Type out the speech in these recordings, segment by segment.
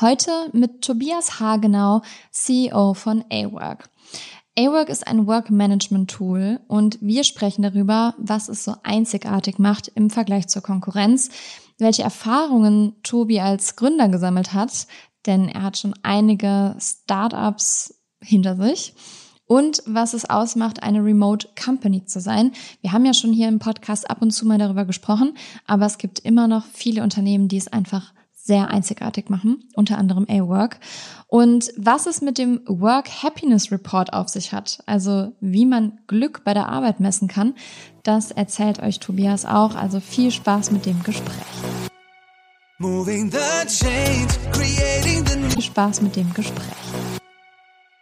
Heute mit Tobias Hagenau, CEO von A-Work. A-Work ist ein Work Management Tool und wir sprechen darüber, was es so einzigartig macht im Vergleich zur Konkurrenz, welche Erfahrungen Tobi als Gründer gesammelt hat, denn er hat schon einige Startups hinter sich und was es ausmacht, eine Remote Company zu sein. Wir haben ja schon hier im Podcast ab und zu mal darüber gesprochen, aber es gibt immer noch viele Unternehmen, die es einfach sehr einzigartig machen, unter anderem A-Work. Und was es mit dem Work Happiness Report auf sich hat, also wie man Glück bei der Arbeit messen kann, das erzählt euch Tobias auch. Also viel Spaß mit dem Gespräch. Change, viel Spaß mit dem Gespräch.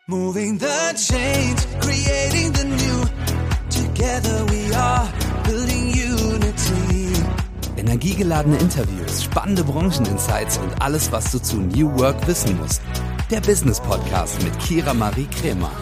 Moving the change, creating the new. Together we are Energiegeladene Interviews, spannende Brancheninsights und alles, was du zu New Work wissen musst. Der Business Podcast mit Kira Marie Kremer.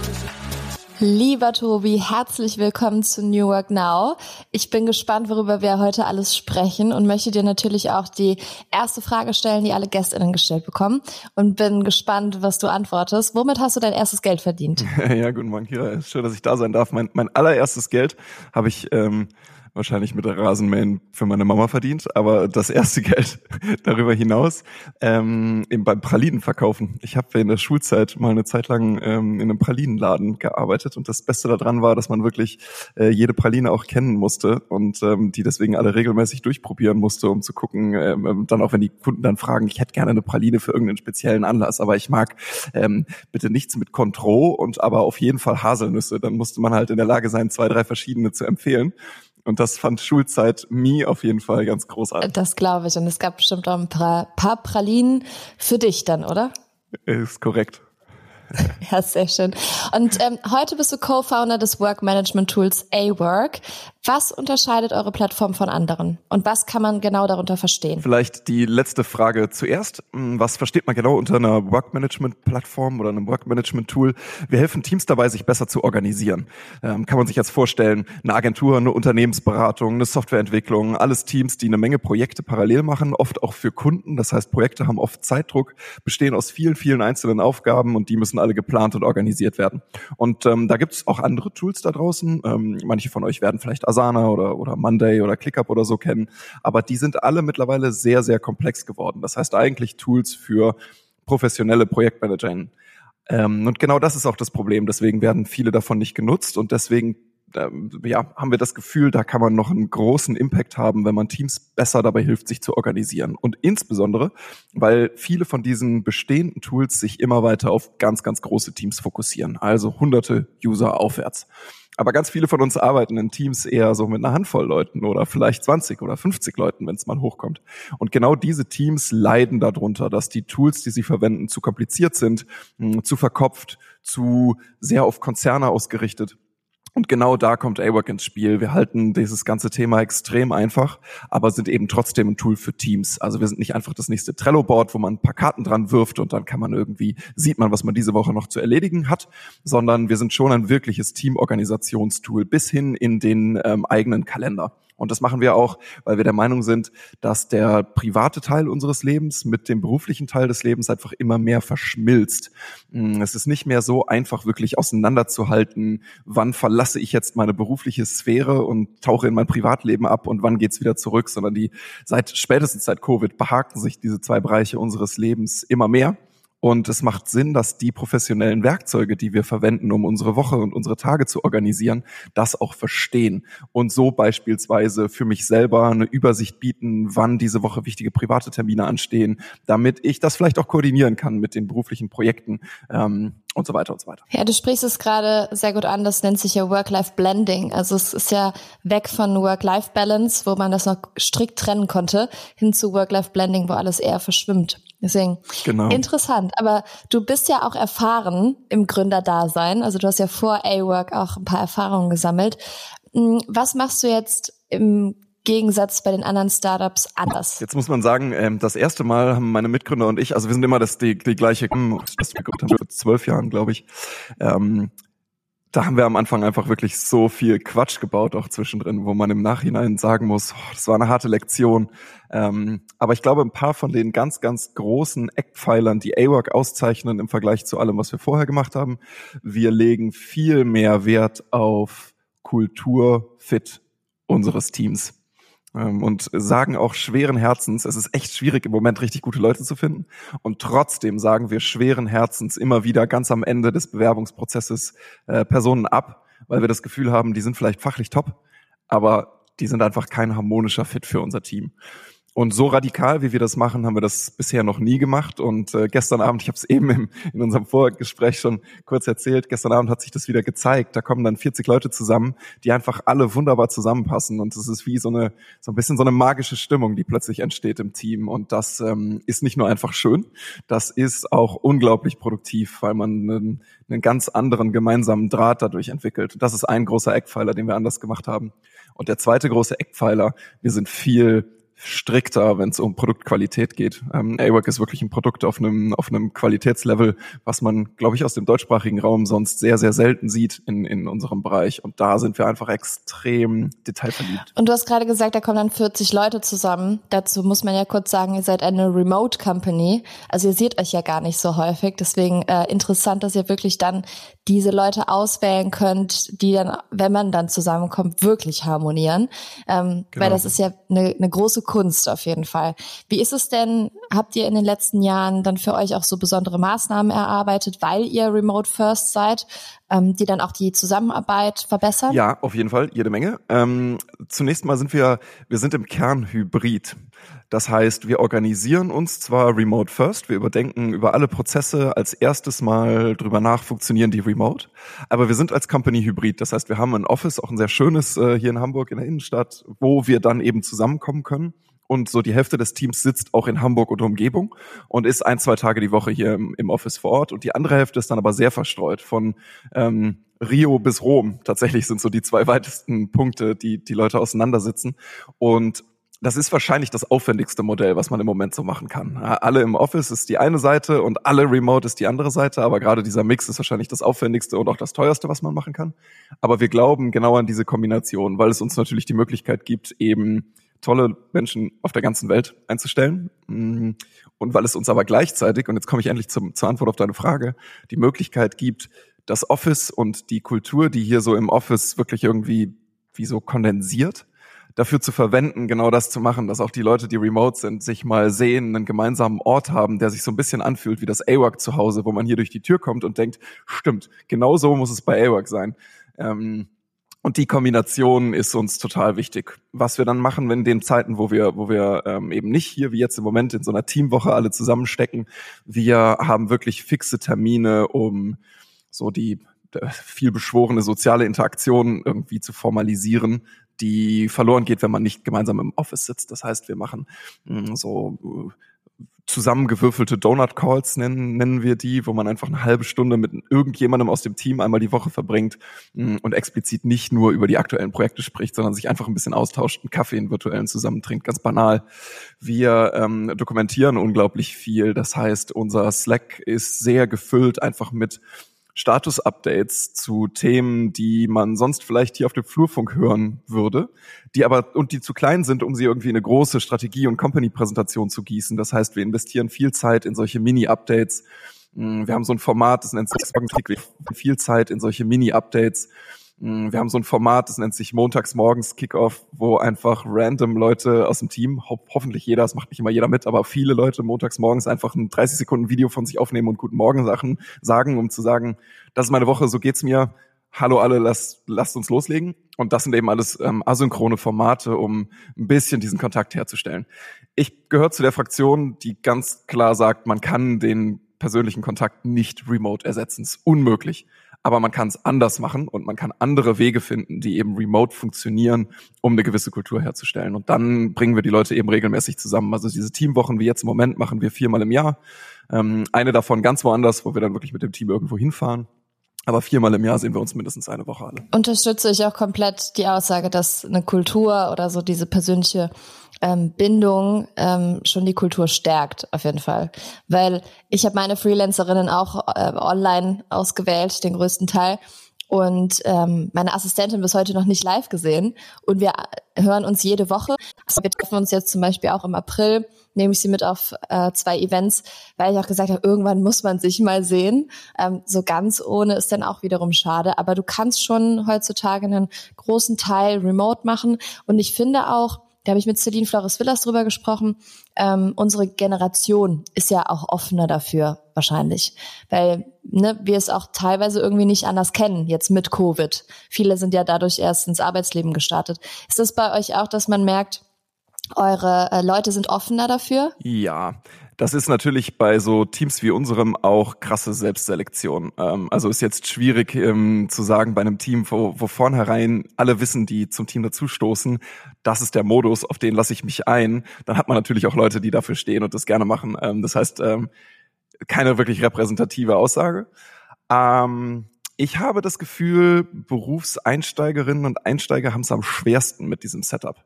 Lieber Tobi, herzlich willkommen zu New Work Now. Ich bin gespannt, worüber wir heute alles sprechen und möchte dir natürlich auch die erste Frage stellen, die alle GästInnen gestellt bekommen und bin gespannt, was du antwortest. Womit hast du dein erstes Geld verdient? Ja, guten Morgen, Kira. Schön, dass ich da sein darf. Mein, mein allererstes Geld habe ich ähm, wahrscheinlich mit Rasenmähen für meine Mama verdient, aber das erste Geld darüber hinaus ähm, eben beim Pralinen verkaufen. Ich habe in der Schulzeit mal eine Zeit lang ähm, in einem Pralinenladen gearbeitet und das Beste daran war, dass man wirklich äh, jede Praline auch kennen musste und ähm, die deswegen alle regelmäßig durchprobieren musste, um zu gucken, ähm, ähm dann auch wenn die Kunden dann fragen, ich hätte gerne eine Praline für irgendeinen speziellen Anlass, aber ich mag ähm, bitte nichts mit Contro und aber auf jeden Fall Haselnüsse. Dann musste man halt in der Lage sein, zwei, drei verschiedene zu empfehlen. Und das fand Schulzeit me auf jeden Fall ganz großartig. Das glaube ich. Und es gab bestimmt auch ein paar, paar Pralinen für dich dann, oder? Ist korrekt. Ja, sehr schön. Und ähm, heute bist du Co-Founder des Work Management Tools A-Work. Was unterscheidet eure Plattform von anderen? Und was kann man genau darunter verstehen? Vielleicht die letzte Frage zuerst. Hm, was versteht man genau unter einer Work Management Plattform oder einem Work Management Tool? Wir helfen Teams dabei, sich besser zu organisieren. Ähm, kann man sich jetzt vorstellen, eine Agentur, eine Unternehmensberatung, eine Softwareentwicklung, alles Teams, die eine Menge Projekte parallel machen, oft auch für Kunden. Das heißt, Projekte haben oft Zeitdruck, bestehen aus vielen, vielen einzelnen Aufgaben und die müssen alle geplant und organisiert werden. Und ähm, da gibt es auch andere Tools da draußen. Ähm, manche von euch werden vielleicht Asana oder, oder Monday oder ClickUp oder so kennen. Aber die sind alle mittlerweile sehr, sehr komplex geworden. Das heißt eigentlich Tools für professionelle Projektmanager. Ähm, und genau das ist auch das Problem. Deswegen werden viele davon nicht genutzt und deswegen ja, haben wir das Gefühl, da kann man noch einen großen Impact haben, wenn man Teams besser dabei hilft, sich zu organisieren. Und insbesondere, weil viele von diesen bestehenden Tools sich immer weiter auf ganz, ganz große Teams fokussieren, also hunderte User aufwärts. Aber ganz viele von uns arbeiten in Teams eher so mit einer Handvoll Leuten oder vielleicht 20 oder 50 Leuten, wenn es mal hochkommt. Und genau diese Teams leiden darunter, dass die Tools, die sie verwenden, zu kompliziert sind, hm, zu verkopft, zu sehr auf Konzerne ausgerichtet. Und genau da kommt AWORK ins Spiel. Wir halten dieses ganze Thema extrem einfach, aber sind eben trotzdem ein Tool für Teams. Also wir sind nicht einfach das nächste Trello-Board, wo man ein paar Karten dran wirft und dann kann man irgendwie, sieht man, was man diese Woche noch zu erledigen hat, sondern wir sind schon ein wirkliches Teamorganisationstool bis hin in den ähm, eigenen Kalender. Und das machen wir auch, weil wir der Meinung sind, dass der private Teil unseres Lebens mit dem beruflichen Teil des Lebens einfach immer mehr verschmilzt. Mm, es ist nicht mehr so einfach wirklich auseinanderzuhalten, wann verlasse ich jetzt meine berufliche Sphäre und tauche in mein Privatleben ab und wann geht's wieder zurück, sondern die seit spätestens seit Covid behaken sich diese zwei Bereiche unseres Lebens immer mehr. Und es macht Sinn, dass die professionellen Werkzeuge, die wir verwenden, um unsere Woche und unsere Tage zu organisieren, das auch verstehen. Und so beispielsweise für mich selber eine Übersicht bieten, wann diese Woche wichtige private Termine anstehen, damit ich das vielleicht auch koordinieren kann mit den beruflichen Projekten. Ähm, und so weiter und so weiter. Ja, du sprichst es gerade sehr gut an, das nennt sich ja Work-Life-Blending. Also es ist ja weg von Work-Life-Balance, wo man das noch strikt trennen konnte, hin zu Work-Life-Blending, wo alles eher verschwimmt. Deswegen genau. interessant. Aber du bist ja auch erfahren im Gründerdasein. Also du hast ja vor A-Work auch ein paar Erfahrungen gesammelt. Hm, was machst du jetzt im Gegensatz bei den anderen Startups anders? Jetzt muss man sagen, ähm, das erste Mal haben meine Mitgründer und ich, also wir sind immer das die, die gleiche, das wir haben vor zwölf Jahren, glaube ich. Ähm, da haben wir am Anfang einfach wirklich so viel Quatsch gebaut, auch zwischendrin, wo man im Nachhinein sagen muss, oh, das war eine harte Lektion. Ähm, aber ich glaube, ein paar von den ganz, ganz großen Eckpfeilern, die AWORK auszeichnen im Vergleich zu allem, was wir vorher gemacht haben, wir legen viel mehr Wert auf Kultur, Fit unseres Teams und sagen auch schweren Herzens, es ist echt schwierig im Moment richtig gute Leute zu finden und trotzdem sagen wir schweren Herzens immer wieder ganz am Ende des Bewerbungsprozesses äh, Personen ab, weil wir das Gefühl haben, die sind vielleicht fachlich top, aber die sind einfach kein harmonischer Fit für unser Team. Und so radikal, wie wir das machen, haben wir das bisher noch nie gemacht. Und äh, gestern Abend, ich habe es eben im, in unserem Vorgespräch schon kurz erzählt, gestern Abend hat sich das wieder gezeigt. Da kommen dann 40 Leute zusammen, die einfach alle wunderbar zusammenpassen. Und es ist wie so eine so ein bisschen so eine magische Stimmung, die plötzlich entsteht im Team. Und das ähm, ist nicht nur einfach schön, das ist auch unglaublich produktiv, weil man einen, einen ganz anderen gemeinsamen Draht dadurch entwickelt. Und das ist ein großer Eckpfeiler, den wir anders gemacht haben. Und der zweite große Eckpfeiler, wir sind viel strikter, wenn es um Produktqualität geht. Ähm, AWAC ist wirklich ein Produkt auf einem, auf einem Qualitätslevel, was man, glaube ich, aus dem deutschsprachigen Raum sonst sehr, sehr selten sieht in, in unserem Bereich. Und da sind wir einfach extrem detailverliebt. Und du hast gerade gesagt, da kommen dann 40 Leute zusammen. Dazu muss man ja kurz sagen, ihr seid eine Remote Company. Also ihr seht euch ja gar nicht so häufig. Deswegen äh, interessant, dass ihr wirklich dann diese Leute auswählen könnt, die dann, wenn man dann zusammenkommt, wirklich harmonieren. Ähm, genau. Weil das ist ja eine, eine große Kunst auf jeden Fall. Wie ist es denn, habt ihr in den letzten Jahren dann für euch auch so besondere Maßnahmen erarbeitet, weil ihr Remote First seid, ähm, die dann auch die Zusammenarbeit verbessern? Ja, auf jeden Fall, jede Menge. Ähm, zunächst mal sind wir, wir sind im Kern Hybrid. Das heißt, wir organisieren uns zwar remote first, wir überdenken über alle Prozesse als erstes Mal drüber nach, funktionieren die remote, aber wir sind als Company hybrid. Das heißt, wir haben ein Office, auch ein sehr schönes äh, hier in Hamburg in der Innenstadt, wo wir dann eben zusammenkommen können. Und so die Hälfte des Teams sitzt auch in Hamburg und Umgebung und ist ein, zwei Tage die Woche hier im, im Office vor Ort. Und die andere Hälfte ist dann aber sehr verstreut von ähm, Rio bis Rom. Tatsächlich sind so die zwei weitesten Punkte, die die Leute auseinandersitzen. Und das ist wahrscheinlich das aufwendigste Modell, was man im Moment so machen kann. Alle im Office ist die eine Seite und alle remote ist die andere Seite, aber gerade dieser Mix ist wahrscheinlich das aufwendigste und auch das teuerste, was man machen kann. Aber wir glauben genau an diese Kombination, weil es uns natürlich die Möglichkeit gibt, eben tolle Menschen auf der ganzen Welt einzustellen. Mm, und weil es uns aber gleichzeitig, und jetzt komme ich endlich zum, zur Antwort auf deine Frage, die Möglichkeit gibt, das Office und die Kultur, die hier so im Office wirklich irgendwie wie so kondensiert, dafür zu verwenden, genau das zu machen, dass auch die Leute, die remote sind, sich mal sehen, einen gemeinsamen Ort haben, der sich so ein bisschen anfühlt wie das AWAC zu Hause, wo man hier durch die Tür kommt und denkt, stimmt, genau so muss es bei AWAC sein. Ähm, und die Kombination ist uns total wichtig. Was wir dann machen, wenn in den Zeiten, wo wir, wo wir ähm, eben nicht hier wie jetzt im Moment in so einer Teamwoche alle zusammenstecken, wir haben wirklich fixe Termine, um so die viel beschworene soziale Interaktion irgendwie zu formalisieren, die verloren geht, wenn man nicht gemeinsam im Office sitzt. Das heißt, wir machen mm, so zusammengewürfelte Donut Calls nennen, nennen wir die, wo man einfach eine halbe Stunde mit irgendjemandem aus dem Team einmal die Woche verbringt mm, und explizit nicht nur über die aktuellen Projekte spricht, sondern sich einfach ein bisschen austauscht, einen Kaffee in virtuellen zusammentrinkt, ganz banal. Wir ähm, dokumentieren unglaublich viel. Das heißt, unser Slack ist sehr gefüllt einfach mit Status-Updates zu Themen, die man sonst vielleicht hier auf dem Flurfunk hören würde, die aber und die zu klein sind, um sie irgendwie in eine große Strategie- und Company-Präsentation zu gießen. Das heißt, wir investieren viel Zeit in solche Mini-Updates. Mm, wir haben so ein Format, das nennt sich viel Zeit in solche Mini-Updates wir haben so ein Format, das nennt sich montags morgens Kickoff, wo einfach random Leute aus dem Team, ho hoffentlich jeder, es macht nicht immer jeder mit, aber viele Leute montags morgens einfach ein 30 Sekunden Video von sich aufnehmen und guten Morgen Sachen sagen, um zu sagen, das ist meine Woche, so geht's mir. Hallo alle, lasst, lasst uns loslegen. Und das sind eben alles ähm, asynchrone Formate, um ein bisschen diesen Kontakt herzustellen. Ich gehöre zu der Fraktion, die ganz klar sagt, man kann den persönlichen Kontakt nicht remote ersetzen. Es ist unmöglich aber man kann es anders machen und man kann andere Wege finden, die eben remote funktionieren, um eine gewisse Kultur herzustellen. Und dann bringen wir die Leute eben regelmäßig zusammen. Also diese Teamwochen wie jetzt im Moment machen wir viermal im Jahr. Ähm, eine davon ganz woanders, wo wir dann wirklich mit dem Team irgendwo hinfahren. Aber viermal im Jahr sehen wir uns mindestens eine Woche alle. Unterstütze ich auch komplett die Aussage, dass eine Kultur oder so diese persönliche ähm, Bindung ähm, schon die Kultur stärkt, auf jeden Fall. Weil ich habe meine Freelancerinnen auch äh, online ausgewählt, den größten Teil. und ähm, meine Assistentin bis heute noch nicht live gesehen. Und wir hören uns jede Woche. Also wir treffen uns jetzt zum Beispiel auch im April, nehme ich sie mit auf äh, zwei Events, weil ich auch gesagt habe, irgendwann muss man sich mal sehen. Ähm, so ganz ohne ist dann auch wiederum schade. Aber du kannst schon heutzutage einen großen Teil remote machen. Und ich finde auch, da habe ich mit Celine Flores Villas drüber gesprochen. Ähm, unsere Generation ist ja auch offener dafür, wahrscheinlich. Weil ne, wir es auch teilweise irgendwie nicht anders kennen, jetzt mit Covid. Viele sind ja dadurch erst ins Arbeitsleben gestartet. Ist das bei euch auch, dass man merkt, eure äh, Leute sind offener dafür? Ja, das ist natürlich bei so Teams wie unserem auch krasse Selbstselektion. Ähm, also ist jetzt schwierig ähm, zu sagen bei einem Team, wo, wo vornherein alle wissen, die zum Team dazustoßen, das ist der Modus, auf den lasse ich mich ein. Dann hat man natürlich auch Leute, die dafür stehen und das gerne machen. Ähm, das heißt, ähm, keine wirklich repräsentative Aussage. Ähm, ich habe das Gefühl, Berufseinsteigerinnen und Einsteiger haben es am schwersten mit diesem Setup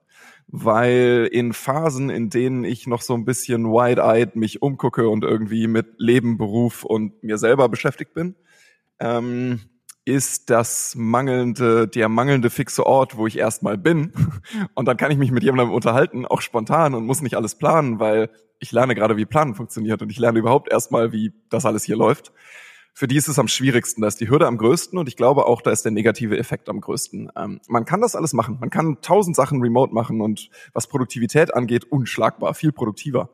weil in Phasen, in denen ich noch so ein bisschen wide-eyed mich umgucke und irgendwie mit Leben, Beruf und mir selber beschäftigt bin, ähm, ist das mangelnde, der mangelnde fixe Ort, wo ich erstmal bin. Und dann kann ich mich mit jemandem unterhalten, auch spontan und muss nicht alles planen, weil ich lerne gerade, wie Planen funktioniert und ich lerne überhaupt erstmal, wie das alles hier läuft für die ist es am schwierigsten. Da ist die Hürde am größten und ich glaube auch, da ist der negative Effekt am größten. Ähm, man kann das alles machen. Man kann tausend Sachen remote machen und was Produktivität angeht, unschlagbar, viel produktiver.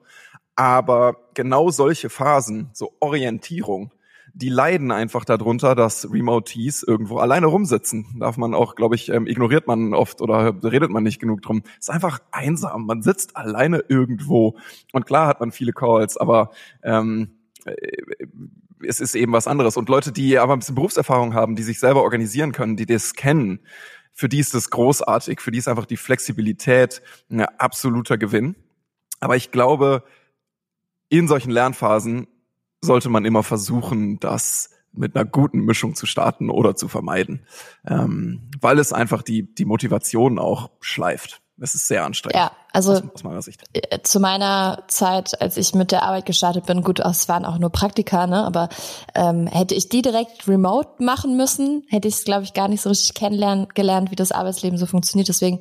Aber genau solche Phasen, so Orientierung, die leiden einfach darunter, dass Remotees irgendwo alleine rumsitzen. Darf man auch, glaube ich, ähm, ignoriert man oft oder redet man nicht genug drum. ist einfach einsam. Man sitzt alleine irgendwo. Und klar hat man viele Calls, aber ähm, äh, es ist eben was anderes. Und Leute, die aber ein bisschen Berufserfahrung haben, die sich selber organisieren können, die das kennen, für die ist das großartig, für die ist einfach die Flexibilität ein absoluter Gewinn. Aber ich glaube, in solchen Lernphasen sollte man immer versuchen, das mit einer guten Mischung zu starten oder zu vermeiden, ähm, weil es einfach die, die Motivation auch schleift. Es ist sehr anstrengend. Ja, also aus, meiner Sicht. Äh, zu meiner Zeit, als ich mit der Arbeit gestartet bin, gut, es waren auch nur Praktika, ne? Aber ähm, hätte ich die direkt remote machen müssen, hätte ich es, glaube ich, gar nicht so richtig kennenlernen gelernt, wie das Arbeitsleben so funktioniert. Deswegen,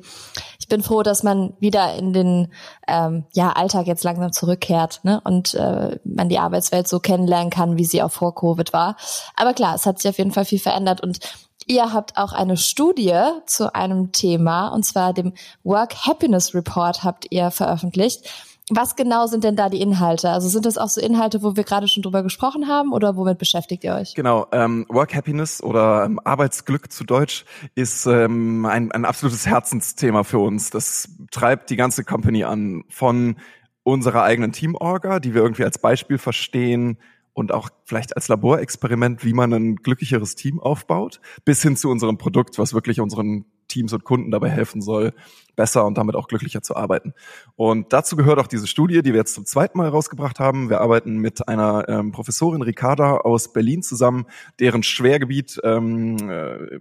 ich bin froh, dass man wieder in den ähm, ja, Alltag jetzt langsam zurückkehrt, ne? Und äh, man die Arbeitswelt so kennenlernen kann, wie sie auch vor Covid war. Aber klar, es hat sich auf jeden Fall viel verändert und Ihr habt auch eine Studie zu einem Thema, und zwar dem Work Happiness Report habt ihr veröffentlicht. Was genau sind denn da die Inhalte? Also sind das auch so Inhalte, wo wir gerade schon drüber gesprochen haben oder womit beschäftigt ihr euch? Genau, ähm, Work Happiness oder ähm, Arbeitsglück zu Deutsch ist ähm, ein, ein absolutes Herzensthema für uns. Das treibt die ganze Company an von unserer eigenen Teamorga, die wir irgendwie als Beispiel verstehen, und auch vielleicht als Laborexperiment, wie man ein glücklicheres Team aufbaut, bis hin zu unserem Produkt, was wirklich unseren Teams und Kunden dabei helfen soll, besser und damit auch glücklicher zu arbeiten. Und dazu gehört auch diese Studie, die wir jetzt zum zweiten Mal herausgebracht haben. Wir arbeiten mit einer ähm, Professorin Ricarda aus Berlin zusammen, deren Schwergebiet ähm, äh,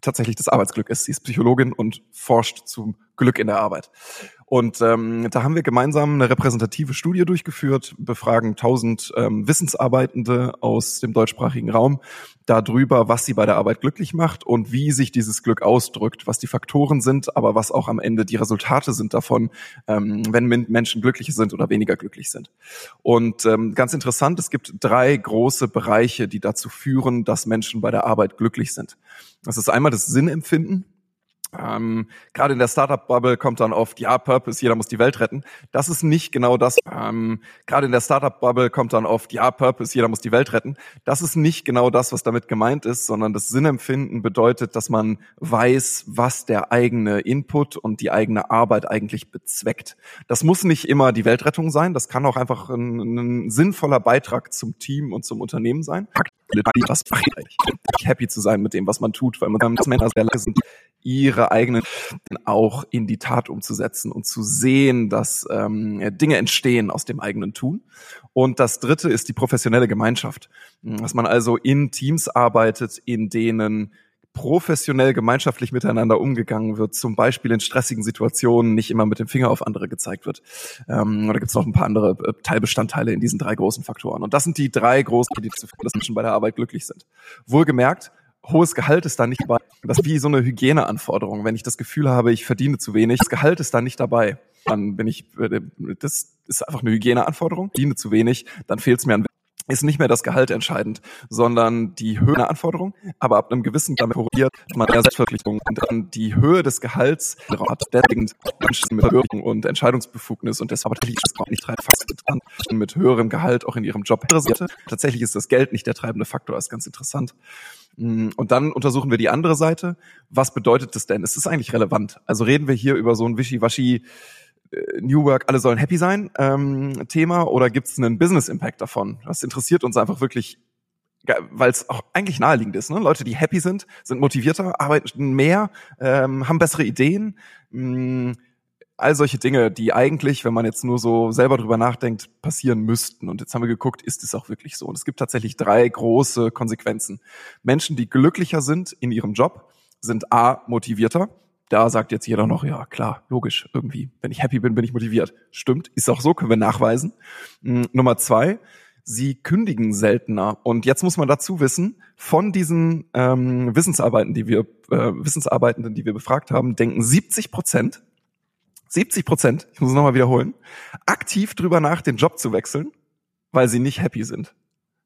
tatsächlich das Arbeitsglück ist. Sie ist Psychologin und forscht zum Glück in der Arbeit. Und ähm, da haben wir gemeinsam eine repräsentative Studie durchgeführt, befragen 1000 ähm, Wissensarbeitende aus dem deutschsprachigen Raum darüber, was sie bei der Arbeit glücklich macht und wie sich dieses Glück ausdrückt, was die Faktoren sind, aber was auch am Ende die Resultate sind davon, ähm, wenn Menschen glücklich sind oder weniger glücklich sind. Und ähm, ganz interessant, es gibt drei große Bereiche, die dazu führen, dass Menschen bei der Arbeit glücklich sind. Das ist einmal das Sinnempfinden. Ähm, Gerade in der Startup-Bubble kommt dann oft, ja, Purpose, jeder muss die Welt retten. Das ist nicht genau das. Ähm, Gerade in der Startup-Bubble kommt dann oft, ja, Purpose, jeder muss die Welt retten. Das ist nicht genau das, was damit gemeint ist, sondern das Sinnempfinden bedeutet, dass man weiß, was der eigene Input und die eigene Arbeit eigentlich bezweckt. Das muss nicht immer die Weltrettung sein, das kann auch einfach ein, ein sinnvoller Beitrag zum Team und zum Unternehmen sein. Was happy zu sein mit dem, was man tut, weil man das Männer sehr sind, ihre eigenen auch in die Tat umzusetzen und zu sehen, dass ähm, Dinge entstehen aus dem eigenen Tun. Und das Dritte ist die professionelle Gemeinschaft, dass man also in Teams arbeitet, in denen professionell gemeinschaftlich miteinander umgegangen wird, zum Beispiel in stressigen Situationen nicht immer mit dem Finger auf andere gezeigt wird. Ähm, oder gibt es noch ein paar andere äh, Teilbestandteile in diesen drei großen Faktoren. Und das sind die drei großen, die dazu führen, dass Menschen bei der Arbeit glücklich sind. Wohlgemerkt, hohes Gehalt ist da nicht dabei. Das ist wie so eine Hygieneanforderung. Wenn ich das Gefühl habe, ich verdiene zu wenig, das Gehalt ist da nicht dabei. Dann bin ich, äh, das ist einfach eine Hygieneanforderung, verdiene zu wenig, dann fehlt es mir an ist nicht mehr das Gehalt entscheidend, sondern die Höhe der Anforderung. Aber ab einem gewissen damit korreliert man mehr Selbstverpflichtung und dann die Höhe des Gehalts hat deswegen Menschen mit Höhe und Entscheidungsbefugnis und deshalb ist es nicht treibend mit höherem Gehalt auch in ihrem Job. Tatsächlich ist das Geld nicht der treibende Faktor, das ist ganz interessant. Mm, und dann untersuchen wir die andere Seite. Was bedeutet das denn? Ist es eigentlich relevant? Also reden wir hier über so ein Wischiwaschi New Work, alle sollen happy sein ähm, Thema oder gibt es einen Business Impact davon? Das interessiert uns einfach wirklich, weil es auch eigentlich naheliegend ist. Ne? Leute, die happy sind, sind motivierter, arbeiten mehr, ähm, haben bessere Ideen. Mh, mm, all solche Dinge, die eigentlich, wenn man jetzt nur so selber drüber nachdenkt, passieren müssten. Und jetzt haben wir geguckt, ist es auch wirklich so? Und es gibt tatsächlich drei große Konsequenzen. Menschen, die glücklicher sind in ihrem Job, sind A, motivierter. Da sagt jetzt jeder noch, ja klar, logisch, irgendwie. Wenn ich happy bin, bin ich motiviert. Stimmt, ist auch so, können wir nachweisen. Mhm, Nummer zwei, sie kündigen seltener. Und jetzt muss man dazu wissen, von diesen ähm, Wissensarbeiten, die wir, äh, Wissensarbeitenden, die wir befragt haben, denken 70 Prozent, 70 Prozent, ich muss es nochmal wiederholen, aktiv drüber nach, den Job zu wechseln, weil sie nicht happy sind.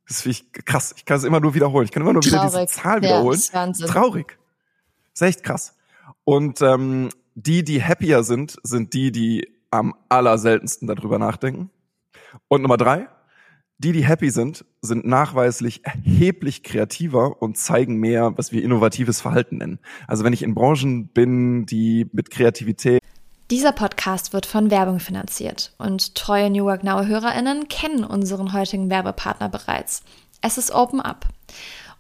Das finde ich krass. Ich kann es immer nur wiederholen. Ich kann immer nur Traurig. wieder diese Zahl wiederholen. Ja, Traurig. Das ist echt krass. Und ähm, die, die happier sind, sind die, die am allerseltensten darüber nachdenken. Und Nummer drei, die, die happy sind, sind nachweislich erheblich kreativer und zeigen mehr, was wir innovatives Verhalten nennen. Also wenn ich in Branchen bin, die mit Kreativität dieser Podcast wird von Werbung finanziert und treue New Work Now HörerInnen kennen unseren heutigen Werbepartner bereits. Es ist Open Up.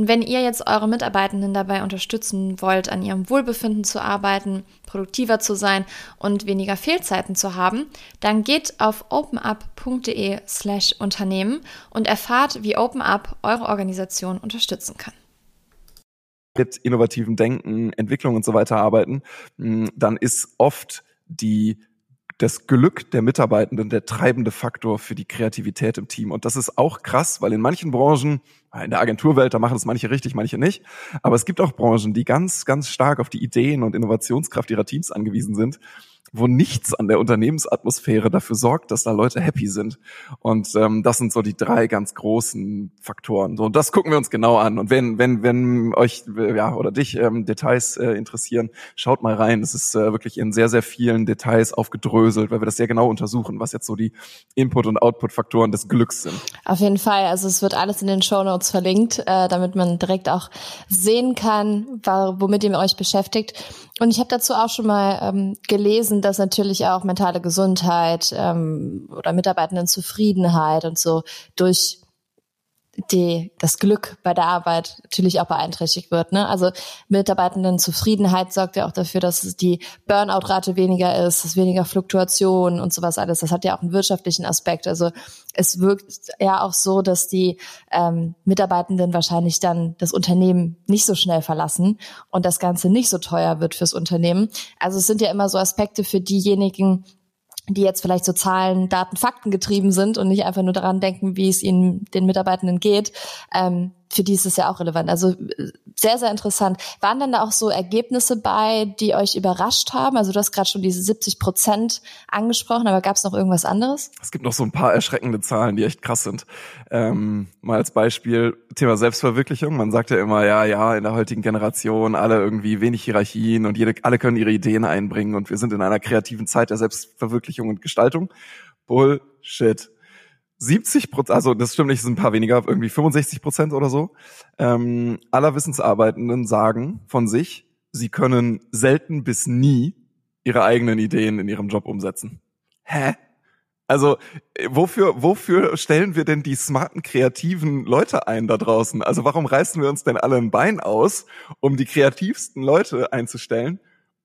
Und wenn ihr jetzt eure Mitarbeitenden dabei unterstützen wollt, an ihrem Wohlbefinden zu arbeiten, produktiver zu sein und weniger Fehlzeiten zu haben, dann geht auf openup.de slash Unternehmen und erfahrt, wie OpenUp eure Organisation unterstützen kann mit innovativen Denken, Entwicklung und so weiter arbeiten, dann ist oft die das Glück der Mitarbeitenden der treibende Faktor für die Kreativität im Team. Und das ist auch krass, weil in manchen Branchen, in der Agenturwelt, da machen es manche richtig, manche nicht. Aber es gibt auch Branchen, die ganz, ganz stark auf die Ideen und Innovationskraft ihrer Teams angewiesen sind wo nichts an der Unternehmensatmosphäre dafür sorgt, dass da Leute happy sind. Und ähm, das sind so die drei ganz großen Faktoren. So, das gucken wir uns genau an. Und wenn, wenn, wenn euch ja oder dich ähm, Details äh, interessieren, schaut mal rein. Es ist äh, wirklich in sehr, sehr vielen Details aufgedröselt, weil wir das sehr genau untersuchen, was jetzt so die Input- und Output-Faktoren des Glücks sind. Auf jeden Fall. Also es wird alles in den Show Notes verlinkt, äh, damit man direkt auch sehen kann, womit ihr euch beschäftigt. Und ich habe dazu auch schon mal ähm, gelesen, dass natürlich auch mentale Gesundheit ähm, oder Mitarbeitenden Zufriedenheit und so durch die, das Glück bei der Arbeit natürlich auch beeinträchtigt wird. Ne? Also Mitarbeitenden Zufriedenheit sorgt ja auch dafür, dass die Burnout-Rate weniger ist, dass weniger Fluktuation und sowas alles. Das hat ja auch einen wirtschaftlichen Aspekt. Also es wirkt ja auch so, dass die ähm, Mitarbeitenden wahrscheinlich dann das Unternehmen nicht so schnell verlassen und das Ganze nicht so teuer wird fürs Unternehmen. Also es sind ja immer so Aspekte für diejenigen, die jetzt vielleicht so Zahlen, Daten, Fakten getrieben sind und nicht einfach nur daran denken, wie es ihnen den Mitarbeitenden geht, ähm, für die ist es ja auch relevant. Also sehr, sehr interessant. Waren denn da auch so Ergebnisse bei, die euch überrascht haben? Also du hast gerade schon diese 70 Prozent angesprochen, aber gab es noch irgendwas anderes? Es gibt noch so ein paar erschreckende Zahlen, die echt krass sind. Ähm, mal als Beispiel Thema Selbstverwirklichung. Man sagt ja immer, ja, ja, in der heutigen Generation alle irgendwie wenig Hierarchien und jede, alle können ihre Ideen einbringen und wir sind in einer kreativen Zeit der Selbstverwirklichung und Gestaltung. Bullshit. 70 Prozent, also das stimmt nicht, es sind ein paar weniger, irgendwie 65 Prozent oder so, ähm, aller Wissensarbeitenden sagen von sich, sie können selten bis nie ihre eigenen Ideen in ihrem Job umsetzen. Hä? Also wofür, wofür stellen wir denn die smarten, kreativen Leute ein da draußen? Also warum reißen wir uns denn alle ein Bein aus, um die kreativsten Leute einzustellen?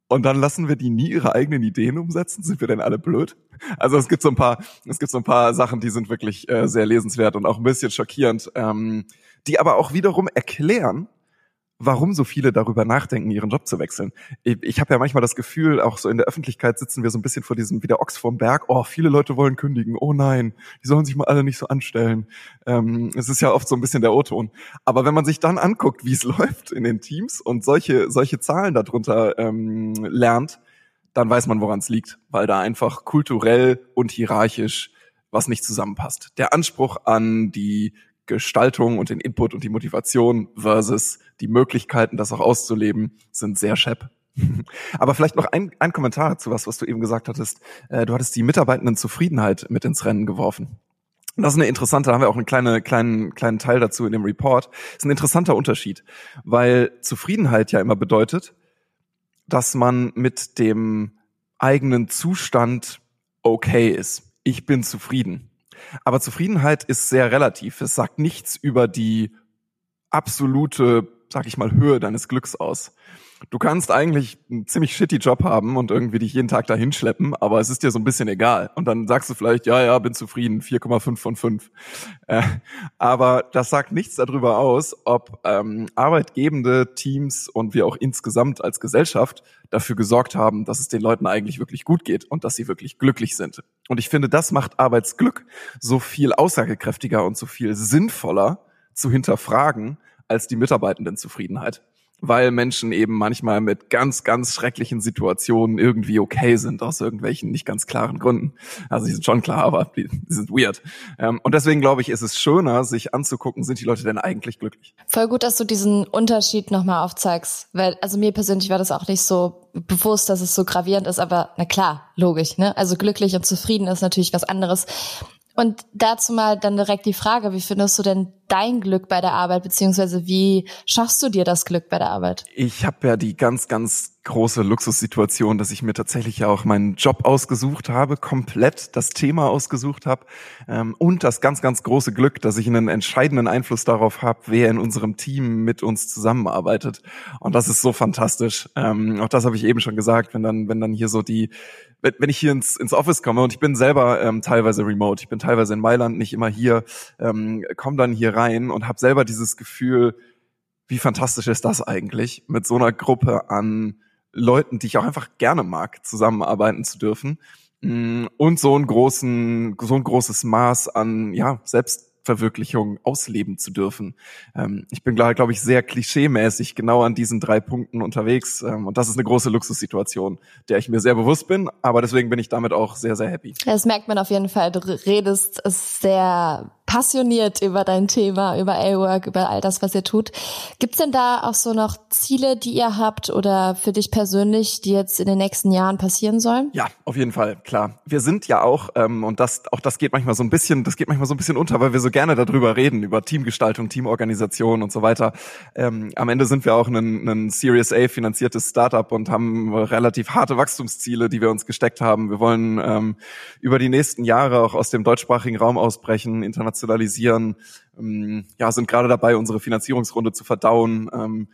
Und dann lassen wir die nie ihre eigenen Ideen umsetzen? Sind wir denn alle blöd? Also es gibt so ein paar, es gibt so ein paar Sachen, die sind wirklich äh, sehr lesenswert und auch ein bisschen schockierend, ähm, die aber auch wiederum erklären, warum so viele darüber nachdenken, ihren Job zu wechseln. Ich, ich habe ja manchmal das Gefühl, auch so in der Öffentlichkeit sitzen wir so ein bisschen vor diesem, wie der Ochs vorm Berg, oh, viele Leute wollen kündigen, oh nein, die sollen sich mal alle nicht so anstellen. Ähm, es ist ja oft so ein bisschen der O-Ton. Aber wenn man sich dann anguckt, wie es läuft in den Teams und solche, solche Zahlen darunter ähm, lernt, dann weiß man, woran es liegt, weil da einfach kulturell und hierarchisch was nicht zusammenpasst. Der Anspruch an die Gestaltung und den Input und die Motivation versus die Möglichkeiten, das auch auszuleben, sind sehr schepp. Aber vielleicht noch ein, ein Kommentar zu was, was du eben gesagt hattest. Äh, du hattest die Mitarbeitenden Zufriedenheit mit ins Rennen geworfen. Das ist eine interessante, da haben wir auch einen kleinen, kleinen, kleinen Teil dazu in dem Report. Das ist ein interessanter Unterschied, weil Zufriedenheit ja immer bedeutet, dass man mit dem eigenen Zustand okay ist. Ich bin zufrieden. Aber Zufriedenheit ist sehr relativ. Es sagt nichts über die absolute, sag ich mal, Höhe deines Glücks aus. Du kannst eigentlich einen ziemlich shitty Job haben und irgendwie dich jeden Tag dahin schleppen, aber es ist dir so ein bisschen egal. Und dann sagst du vielleicht, ja, ja, bin zufrieden, 4,5 von 5. Äh, aber das sagt nichts darüber aus, ob ähm, arbeitgebende Teams und wir auch insgesamt als Gesellschaft dafür gesorgt haben, dass es den Leuten eigentlich wirklich gut geht und dass sie wirklich glücklich sind. Und ich finde, das macht Arbeitsglück so viel aussagekräftiger und so viel sinnvoller zu hinterfragen als die Mitarbeitendenzufriedenheit weil Menschen eben manchmal mit ganz, ganz schrecklichen Situationen irgendwie okay sind, aus irgendwelchen nicht ganz klaren Gründen. Also die sind schon klar, aber die, die sind weird. Ähm, und deswegen glaube ich, ist es schöner, sich anzugucken, sind die Leute denn eigentlich glücklich? Voll gut, dass du diesen Unterschied nochmal aufzeigst, weil also mir persönlich war das auch nicht so bewusst, dass es so gravierend ist, aber na klar, logisch, ne? Also glücklich und zufrieden ist natürlich was anderes. Und dazu mal dann direkt die Frage, wie findest du denn dein Glück bei der Arbeit, beziehungsweise wie schaffst du dir das Glück bei der Arbeit? Ich habe ja die ganz, ganz große Luxussituation, dass ich mir tatsächlich ja auch meinen Job ausgesucht habe, komplett das Thema ausgesucht habe ähm, und das ganz, ganz große Glück, dass ich einen entscheidenden Einfluss darauf habe, wer in unserem Team mit uns zusammenarbeitet. Und das ist so fantastisch. Ähm, auch das habe ich eben schon gesagt, wenn dann, wenn dann hier so die, wenn ich hier ins, ins Office komme und ich bin selber ähm, teilweise remote, ich bin teilweise in Mailand, nicht immer hier, ähm, komme dann hier rein und habe selber dieses Gefühl, wie fantastisch ist das eigentlich, mit so einer Gruppe an Leuten, die ich auch einfach gerne mag, zusammenarbeiten zu dürfen. Mm, und so einen großen, so ein großes Maß an, ja, selbst Selbstverwirklichung ausleben zu dürfen. Ähm, ich bin, glaube glaub ich, sehr klischeemäßig genau an diesen drei Punkten unterwegs. Ähm, und das ist eine große Luxussituation, der ich mir sehr bewusst bin. Aber deswegen bin ich damit auch sehr, sehr happy. Das merkt man auf jeden Fall. Du redest sehr passioniert über dein Thema, über A-Work, über all das, was ihr tut. Gibt's denn da auch so noch Ziele, die ihr habt oder für dich persönlich, die jetzt in den nächsten Jahren passieren sollen? Ja, auf jeden Fall, klar. Wir sind ja auch, ähm, und das, auch das geht manchmal so ein bisschen, das geht manchmal so ein bisschen unter, weil wir so gerne darüber reden, über Teamgestaltung, Teamorganisation und so weiter. Ähm, am Ende sind wir auch ein, ein Series A finanziertes Startup und haben relativ harte Wachstumsziele, die wir uns gesteckt haben. Wir wollen ähm, über die nächsten Jahre auch aus dem deutschsprachigen Raum ausbrechen, internationalisieren. Ähm, ja, sind gerade dabei, unsere Finanzierungsrunde zu verdauen. Ähm,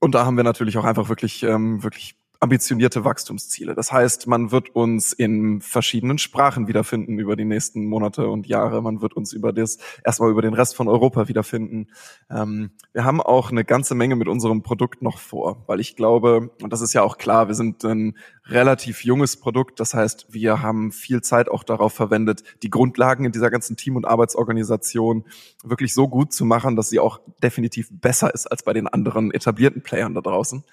und da haben wir natürlich auch einfach wirklich, ähm, wirklich ambitionierte Wachstumsziele. Das heißt, man wird uns in verschiedenen Sprachen wiederfinden über die nächsten Monate und Jahre. Man wird uns über das erstmal über den Rest von Europa wiederfinden. Ähm, wir haben auch eine ganze Menge mit unserem Produkt noch vor, weil ich glaube, und das ist ja auch klar, wir sind ein relativ junges Produkt. Das heißt, wir haben viel Zeit auch darauf verwendet, die Grundlagen in dieser ganzen Team- und Arbeitsorganisation wirklich so gut zu machen, dass sie auch definitiv besser ist als bei den anderen etablierten Playern da draußen.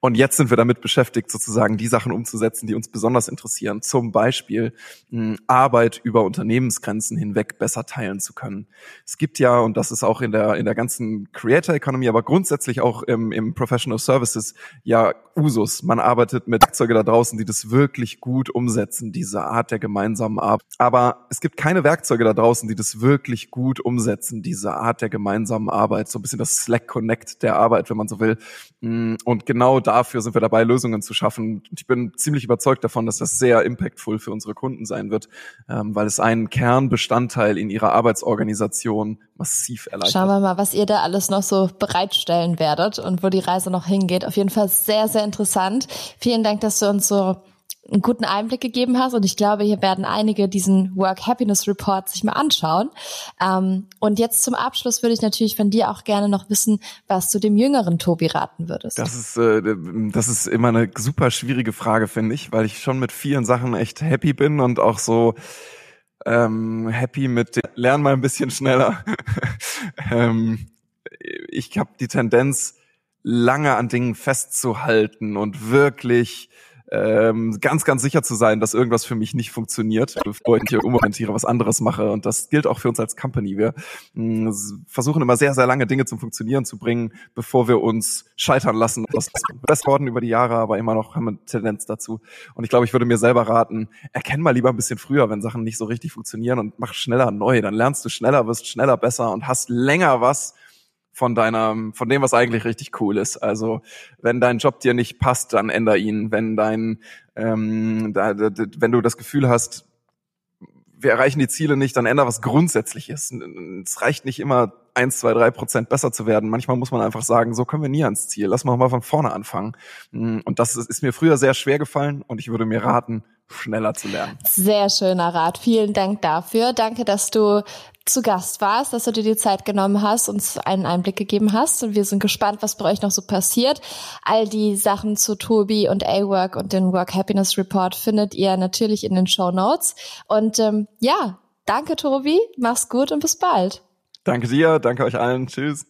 Und jetzt sind wir damit beschäftigt, sozusagen die Sachen umzusetzen, die uns besonders interessieren. Zum Beispiel mh, Arbeit über Unternehmensgrenzen hinweg besser teilen zu können. Es gibt ja, und das ist auch in der, in der ganzen Creator Economy, aber grundsätzlich auch im, im Professional Services ja Usus. Man arbeitet mit Werkzeuge da draußen, die das wirklich gut umsetzen, diese Art der gemeinsamen Arbeit. Aber es gibt keine Werkzeuge da draußen, die das wirklich gut umsetzen, diese Art der gemeinsamen Arbeit. So ein bisschen das Slack Connect der Arbeit, wenn man so will. Und genau dafür sind wir dabei, Lösungen zu schaffen. Ich bin ziemlich überzeugt davon, dass das sehr impactful für unsere Kunden sein wird, ähm, weil es einen Kernbestandteil in ihrer Arbeitsorganisation massiv erleichtert. Schauen wir mal, was ihr da alles noch so bereitstellen werdet und wo die Reise noch hingeht. Auf jeden Fall sehr, sehr interessant. Vielen Dank, dass du uns so einen guten Einblick gegeben hast und ich glaube, hier werden einige diesen Work Happiness Report sich mal anschauen. Ähm, und jetzt zum Abschluss würde ich natürlich von dir auch gerne noch wissen, was du dem jüngeren Tobi raten würdest. Das ist, äh, das ist immer eine super schwierige Frage, finde ich, weil ich schon mit vielen Sachen echt happy bin und auch so ähm, happy mit lern mal ein bisschen schneller. ähm, ich habe die Tendenz, lange an Dingen festzuhalten und wirklich ähm, ganz, ganz sicher zu sein, dass irgendwas für mich nicht funktioniert, bevor ich hier umorientiere, was anderes mache. Und das gilt auch für uns als Company. Wir mm, versuchen immer sehr, sehr lange Dinge zum Funktionieren zu bringen, bevor wir uns scheitern lassen. Das ist besser worden über die Jahre, aber immer noch haben wir eine Tendenz dazu. Und ich glaube, ich würde mir selber raten, erkenn mal lieber ein bisschen früher, wenn Sachen nicht so richtig funktionieren und mach schneller neu. Dann lernst du schneller, wirst schneller besser und hast länger was, von deiner, von dem, was eigentlich richtig cool ist. Also wenn dein Job dir nicht passt, dann änder ihn. Wenn dein, ähm, da, da, wenn du das Gefühl hast, wir erreichen die Ziele nicht, dann änder was Grundsätzliches. Es reicht nicht immer eins, zwei, drei Prozent besser zu werden. Manchmal muss man einfach sagen, so kommen wir nie ans Ziel. Lass mal mal von vorne anfangen. Und das ist mir früher sehr schwer gefallen und ich würde mir raten, schneller zu lernen. Sehr schöner Rat. Vielen Dank dafür. Danke, dass du zu Gast warst, dass du dir die Zeit genommen hast, uns einen Einblick gegeben hast. Und wir sind gespannt, was bei euch noch so passiert. All die Sachen zu Tobi und A-Work und den Work Happiness Report findet ihr natürlich in den Show Notes. Und ähm, ja, danke Tobi, mach's gut und bis bald. Danke dir, danke euch allen. Tschüss.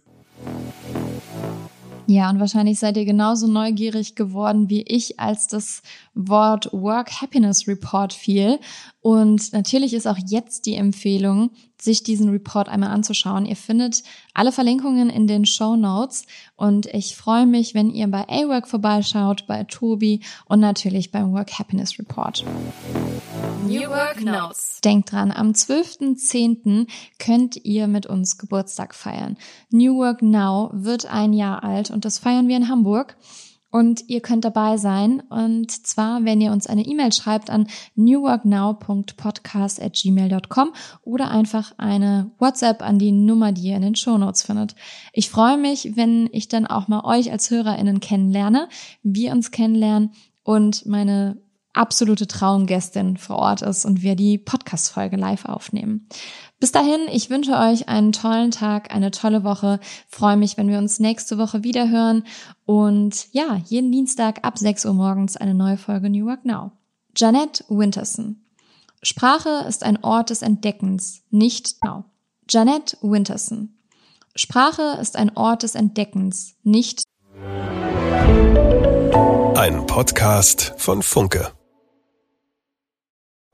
Ja, und wahrscheinlich seid ihr genauso neugierig geworden wie ich, als das Wort Work Happiness Report fiel. Und natürlich ist auch jetzt die Empfehlung, sich diesen Report einmal anzuschauen. Ihr findet alle Verlinkungen in den Show Notes und ich freue mich, wenn ihr bei A-Work vorbeischaut, bei Tobi und natürlich beim Work Happiness Report. New Work Notes. Denkt dran, am 12.10. könnt ihr mit uns Geburtstag feiern. New Work Now wird ein Jahr alt und das feiern wir in Hamburg. Und ihr könnt dabei sein. Und zwar, wenn ihr uns eine E-Mail schreibt an newworknow.podcast.gmail.com oder einfach eine WhatsApp an die Nummer, die ihr in den Shownotes findet. Ich freue mich, wenn ich dann auch mal euch als HörerInnen kennenlerne, wir uns kennenlernen und meine absolute Traumgästin vor Ort ist und wir die Podcast-Folge live aufnehmen. Bis dahin, ich wünsche euch einen tollen Tag, eine tolle Woche. Freue mich, wenn wir uns nächste Woche wieder hören. Und ja, jeden Dienstag ab 6 Uhr morgens eine neue Folge New Work Now. Janette Winterson. Sprache ist ein Ort des Entdeckens, nicht Now. Janette Winterson. Sprache ist ein Ort des Entdeckens, nicht ein Podcast von Funke.